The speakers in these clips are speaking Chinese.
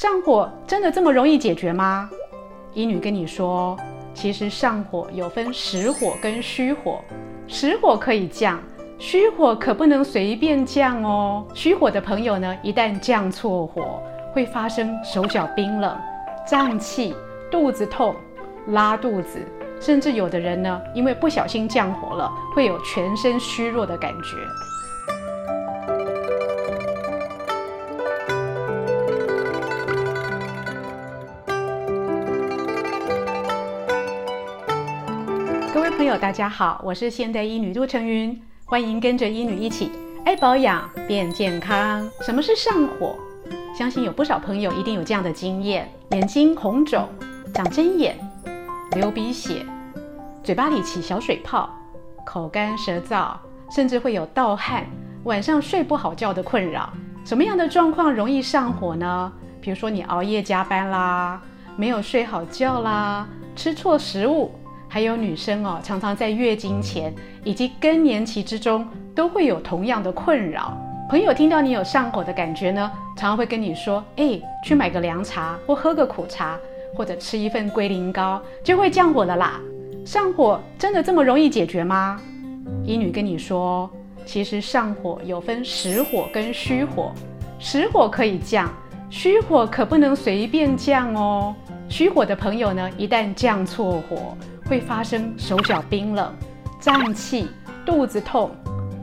上火真的这么容易解决吗？医女跟你说，其实上火有分实火跟虚火，实火可以降，虚火可不能随便降哦。虚火的朋友呢，一旦降错火，会发生手脚冰冷、胀气、肚子痛、拉肚子，甚至有的人呢，因为不小心降火了，会有全身虚弱的感觉。大家好，我是现代医女杜成云，欢迎跟着医女一起爱保养变健康。什么是上火？相信有不少朋友一定有这样的经验：眼睛红肿、长针眼、流鼻血、嘴巴里起小水泡、口干舌燥，甚至会有盗汗、晚上睡不好觉的困扰。什么样的状况容易上火呢？比如说你熬夜加班啦，没有睡好觉啦，吃错食物。还有女生哦，常常在月经前以及更年期之中都会有同样的困扰。朋友听到你有上火的感觉呢，常常会跟你说：“哎，去买个凉茶，或喝个苦茶，或者吃一份龟苓膏，就会降火了啦。”上火真的这么容易解决吗？医女跟你说，其实上火有分实火跟虚火，实火可以降，虚火可不能随便降哦。虚火的朋友呢，一旦降错火，会发生手脚冰冷、胀气、肚子痛、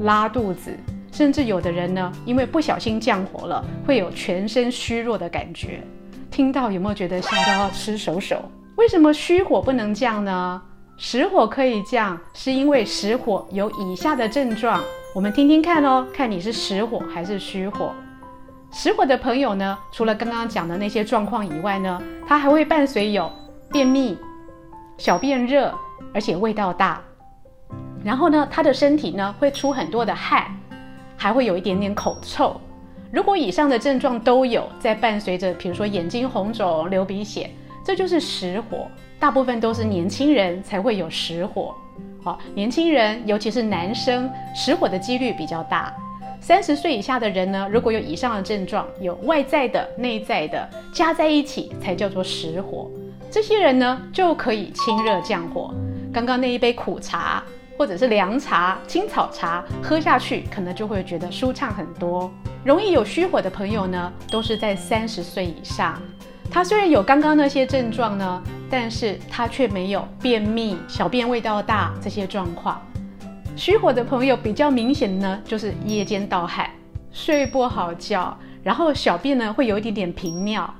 拉肚子，甚至有的人呢，因为不小心降火了，会有全身虚弱的感觉。听到有没有觉得像都要吃手手？为什么虚火不能降呢？实火可以降，是因为实火有以下的症状，我们听听看哦，看你是实火还是虚火。实火的朋友呢，除了刚刚讲的那些状况以外呢，他还会伴随有便秘。小便热，而且味道大，然后呢，他的身体呢会出很多的汗，还会有一点点口臭。如果以上的症状都有，在伴随着，比如说眼睛红肿、流鼻血，这就是实火。大部分都是年轻人才会有实火。好，年轻人，尤其是男生，实火的几率比较大。三十岁以下的人呢，如果有以上的症状，有外在的、内在的加在一起，才叫做实火。这些人呢，就可以清热降火。刚刚那一杯苦茶或者是凉茶、青草茶喝下去，可能就会觉得舒畅很多。容易有虚火的朋友呢，都是在三十岁以上。他虽然有刚刚那些症状呢，但是他却没有便秘、小便味道大这些状况。虚火的朋友比较明显的呢，就是夜间盗汗、睡不好觉，然后小便呢会有一点点频尿。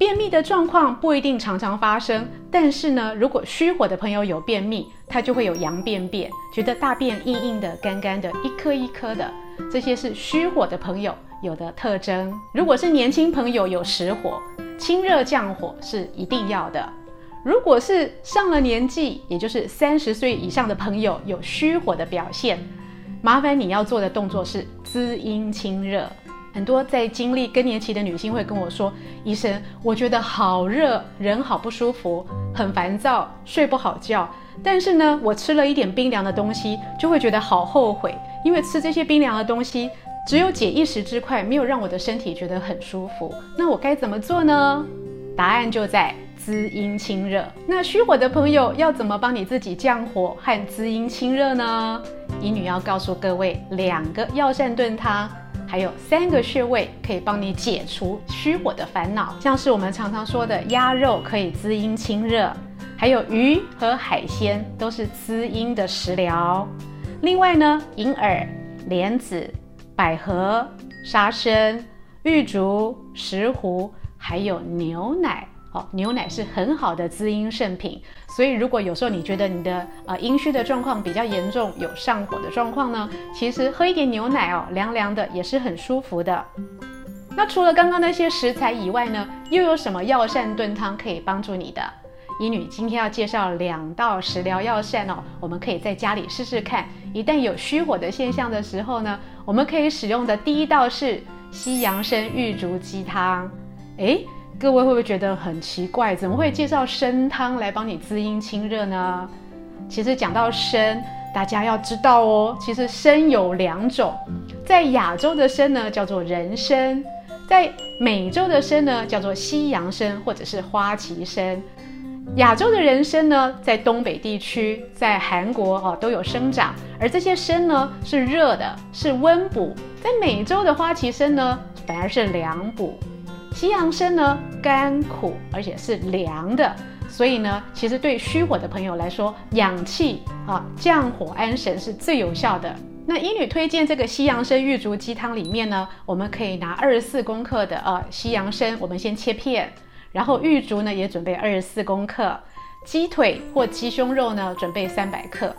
便秘的状况不一定常常发生，但是呢，如果虚火的朋友有便秘，他就会有羊便便，觉得大便硬硬的、干干的，一颗一颗的，这些是虚火的朋友有的特征。如果是年轻朋友有实火，清热降火是一定要的。如果是上了年纪，也就是三十岁以上的朋友有虚火的表现，麻烦你要做的动作是滋阴清热。很多在经历更年期的女性会跟我说：“医生，我觉得好热，人好不舒服，很烦躁，睡不好觉。但是呢，我吃了一点冰凉的东西，就会觉得好后悔，因为吃这些冰凉的东西只有解一时之快，没有让我的身体觉得很舒服。那我该怎么做呢？答案就在滋阴清热。那虚火的朋友要怎么帮你自己降火和滋阴清热呢？医女要告诉各位两个药膳炖汤。”还有三个穴位可以帮你解除虚火的烦恼，像是我们常常说的鸭肉可以滋阴清热，还有鱼和海鲜都是滋阴的食疗。另外呢，银耳、莲子、百合、沙参、玉竹、石斛，还有牛奶。哦，牛奶是很好的滋阴圣品，所以如果有时候你觉得你的呃阴虚的状况比较严重，有上火的状况呢，其实喝一点牛奶哦，凉凉的也是很舒服的。那除了刚刚那些食材以外呢，又有什么药膳炖汤可以帮助你的？医女今天要介绍两道食疗药膳哦，我们可以在家里试试看。一旦有虚火的现象的时候呢，我们可以使用的第一道是西洋参玉竹鸡汤。诶。各位会不会觉得很奇怪？怎么会介绍参汤来帮你滋阴清热呢？其实讲到参，大家要知道哦，其实参有两种，在亚洲的参呢叫做人参，在美洲的参呢，叫做西洋参或者是花旗参。亚洲的人参呢，在东北地区，在韩国哦都有生长，而这些参呢是热的，是温补。在美洲的花旗参呢，反而是凉补。西洋参呢，甘苦，而且是凉的，所以呢，其实对虚火的朋友来说，养气啊、降火安神是最有效的。那医女推荐这个西洋参玉竹鸡汤里面呢，我们可以拿二十四公克的呃西洋参，我们先切片，然后玉竹呢也准备二十四公克，鸡腿或鸡胸肉呢准备三百克。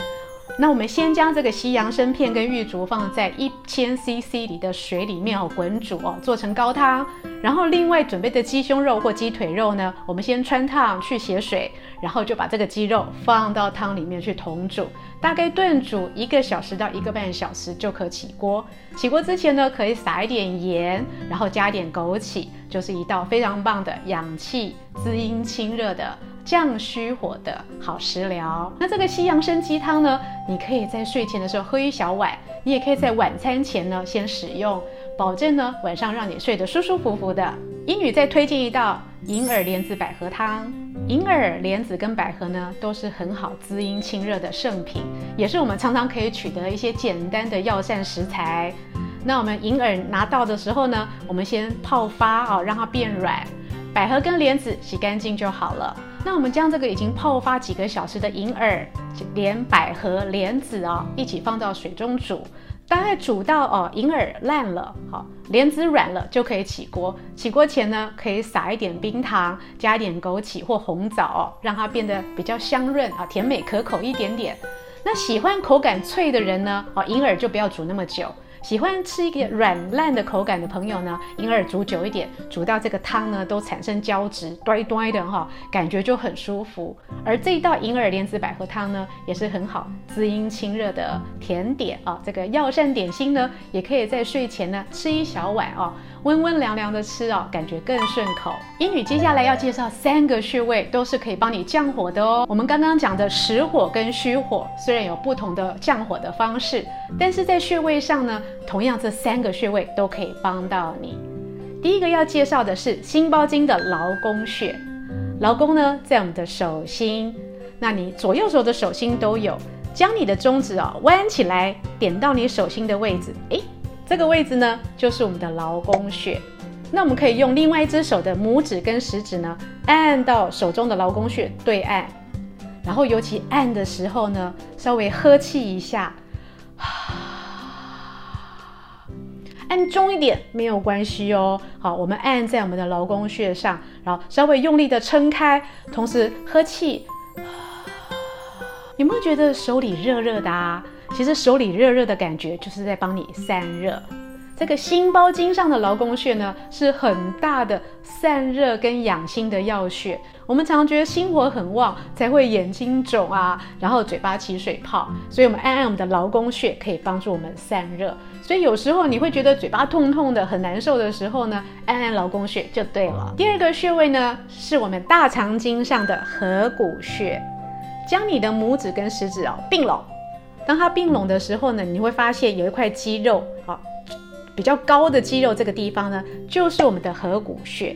那我们先将这个西洋参片跟玉竹放在一千 CC 里的水里面哦滚煮哦，做成高汤。然后另外准备的鸡胸肉或鸡腿肉呢，我们先汆烫去血水，然后就把这个鸡肉放到汤里面去同煮，大概炖煮一个小时到一个半小时就可起锅。起锅之前呢，可以撒一点盐，然后加点枸杞，就是一道非常棒的养气、滋阴、清热的。降虚火的好食疗。那这个西洋参鸡汤呢，你可以在睡前的时候喝一小碗，你也可以在晚餐前呢先使用，保证呢晚上让你睡得舒舒服服的。英语再推荐一道银耳莲子百合汤。银耳、莲子跟百合呢都是很好滋阴清热的圣品，也是我们常常可以取得一些简单的药膳食材。那我们银耳拿到的时候呢，我们先泡发啊、哦，让它变软。百合跟莲子洗干净就好了。那我们将这个已经泡发几个小时的银耳、连百合、莲子、哦，一起放到水中煮，大概煮到哦银耳烂了，好，莲子软了就可以起锅。起锅前呢，可以撒一点冰糖，加一点枸杞或红枣哦，让它变得比较香润啊，甜美可口一点点。那喜欢口感脆的人呢，哦银耳就不要煮那么久。喜欢吃一个软烂的口感的朋友呢，银耳煮久一点，煮到这个汤呢都产生胶质，端端的哈，感觉就很舒服。而这一道银耳莲子百合汤呢，也是很好滋阴清热的甜点啊。这个药膳点心呢，也可以在睡前呢吃一小碗哦。温温凉凉的吃哦，感觉更顺口。英女接下来要介绍三个穴位，都是可以帮你降火的哦。我们刚刚讲的实火跟虚火，虽然有不同的降火的方式，但是在穴位上呢，同样这三个穴位都可以帮到你。第一个要介绍的是心包经的劳宫穴，劳宫呢在我们的手心，那你左右手的手心都有，将你的中指啊、哦、弯起来，点到你手心的位置，诶。这个位置呢，就是我们的劳宫穴。那我们可以用另外一只手的拇指跟食指呢，按到手中的劳宫穴对按，然后尤其按的时候呢，稍微呵气一下，按重一点没有关系哦。好，我们按在我们的劳宫穴上，然后稍微用力的撑开，同时呵气。有没有觉得手里热热的啊？其实手里热热的感觉，就是在帮你散热。这个心包经上的劳宫穴呢，是很大的散热跟养心的要穴。我们常常觉得心火很旺，才会眼睛肿啊，然后嘴巴起水泡。所以，我们按按我们的劳宫穴，可以帮助我们散热。所以，有时候你会觉得嘴巴痛痛的，很难受的时候呢，按按劳宫穴就对了。第二个穴位呢，是我们大肠经上的合谷穴。将你的拇指跟食指哦并拢。当它并拢的时候呢，你会发现有一块肌肉啊，比较高的肌肉，这个地方呢，就是我们的合谷穴。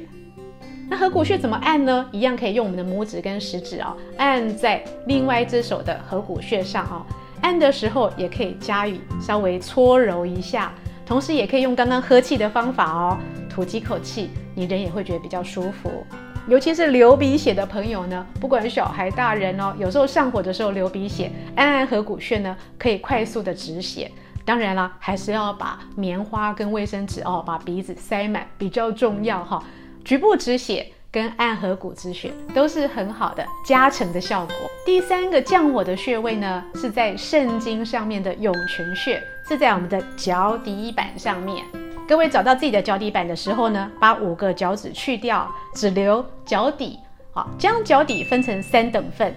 那合谷穴怎么按呢？一样可以用我们的拇指跟食指啊，按在另外一只手的合谷穴上啊。按的时候也可以加以稍微搓揉一下，同时也可以用刚刚呵气的方法哦，吐几口气，你人也会觉得比较舒服。尤其是流鼻血的朋友呢，不管小孩大人哦，有时候上火的时候流鼻血，按按合谷穴呢，可以快速的止血。当然啦，还是要把棉花跟卫生纸哦，把鼻子塞满比较重要哈。局部止血跟按合谷止血都是很好的加成的效果。第三个降火的穴位呢，是在肾经上面的涌泉穴，是在我们的脚底板上面。各位找到自己的脚底板的时候呢，把五个脚趾去掉，只留脚底。好，将脚底分成三等份。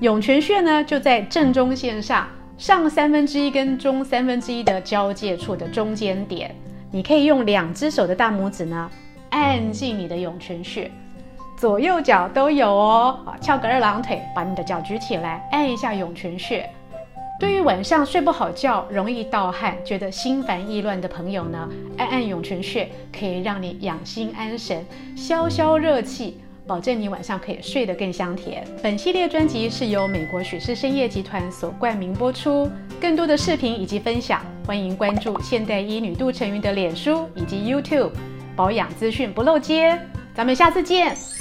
涌泉穴呢，就在正中线上，上三分之一跟中三分之一的交界处的中间点。你可以用两只手的大拇指呢，按进你的涌泉穴，左右脚都有哦。好，翘个二郎腿，把你的脚举起来，按一下涌泉穴。对于晚上睡不好觉、容易盗汗、觉得心烦意乱的朋友呢，按按涌泉穴可以让你养心安神、消消热气，保证你晚上可以睡得更香甜。本系列专辑是由美国许氏深夜集团所冠名播出。更多的视频以及分享，欢迎关注现代医女杜成云的脸书以及 YouTube，保养资讯不漏接。咱们下次见。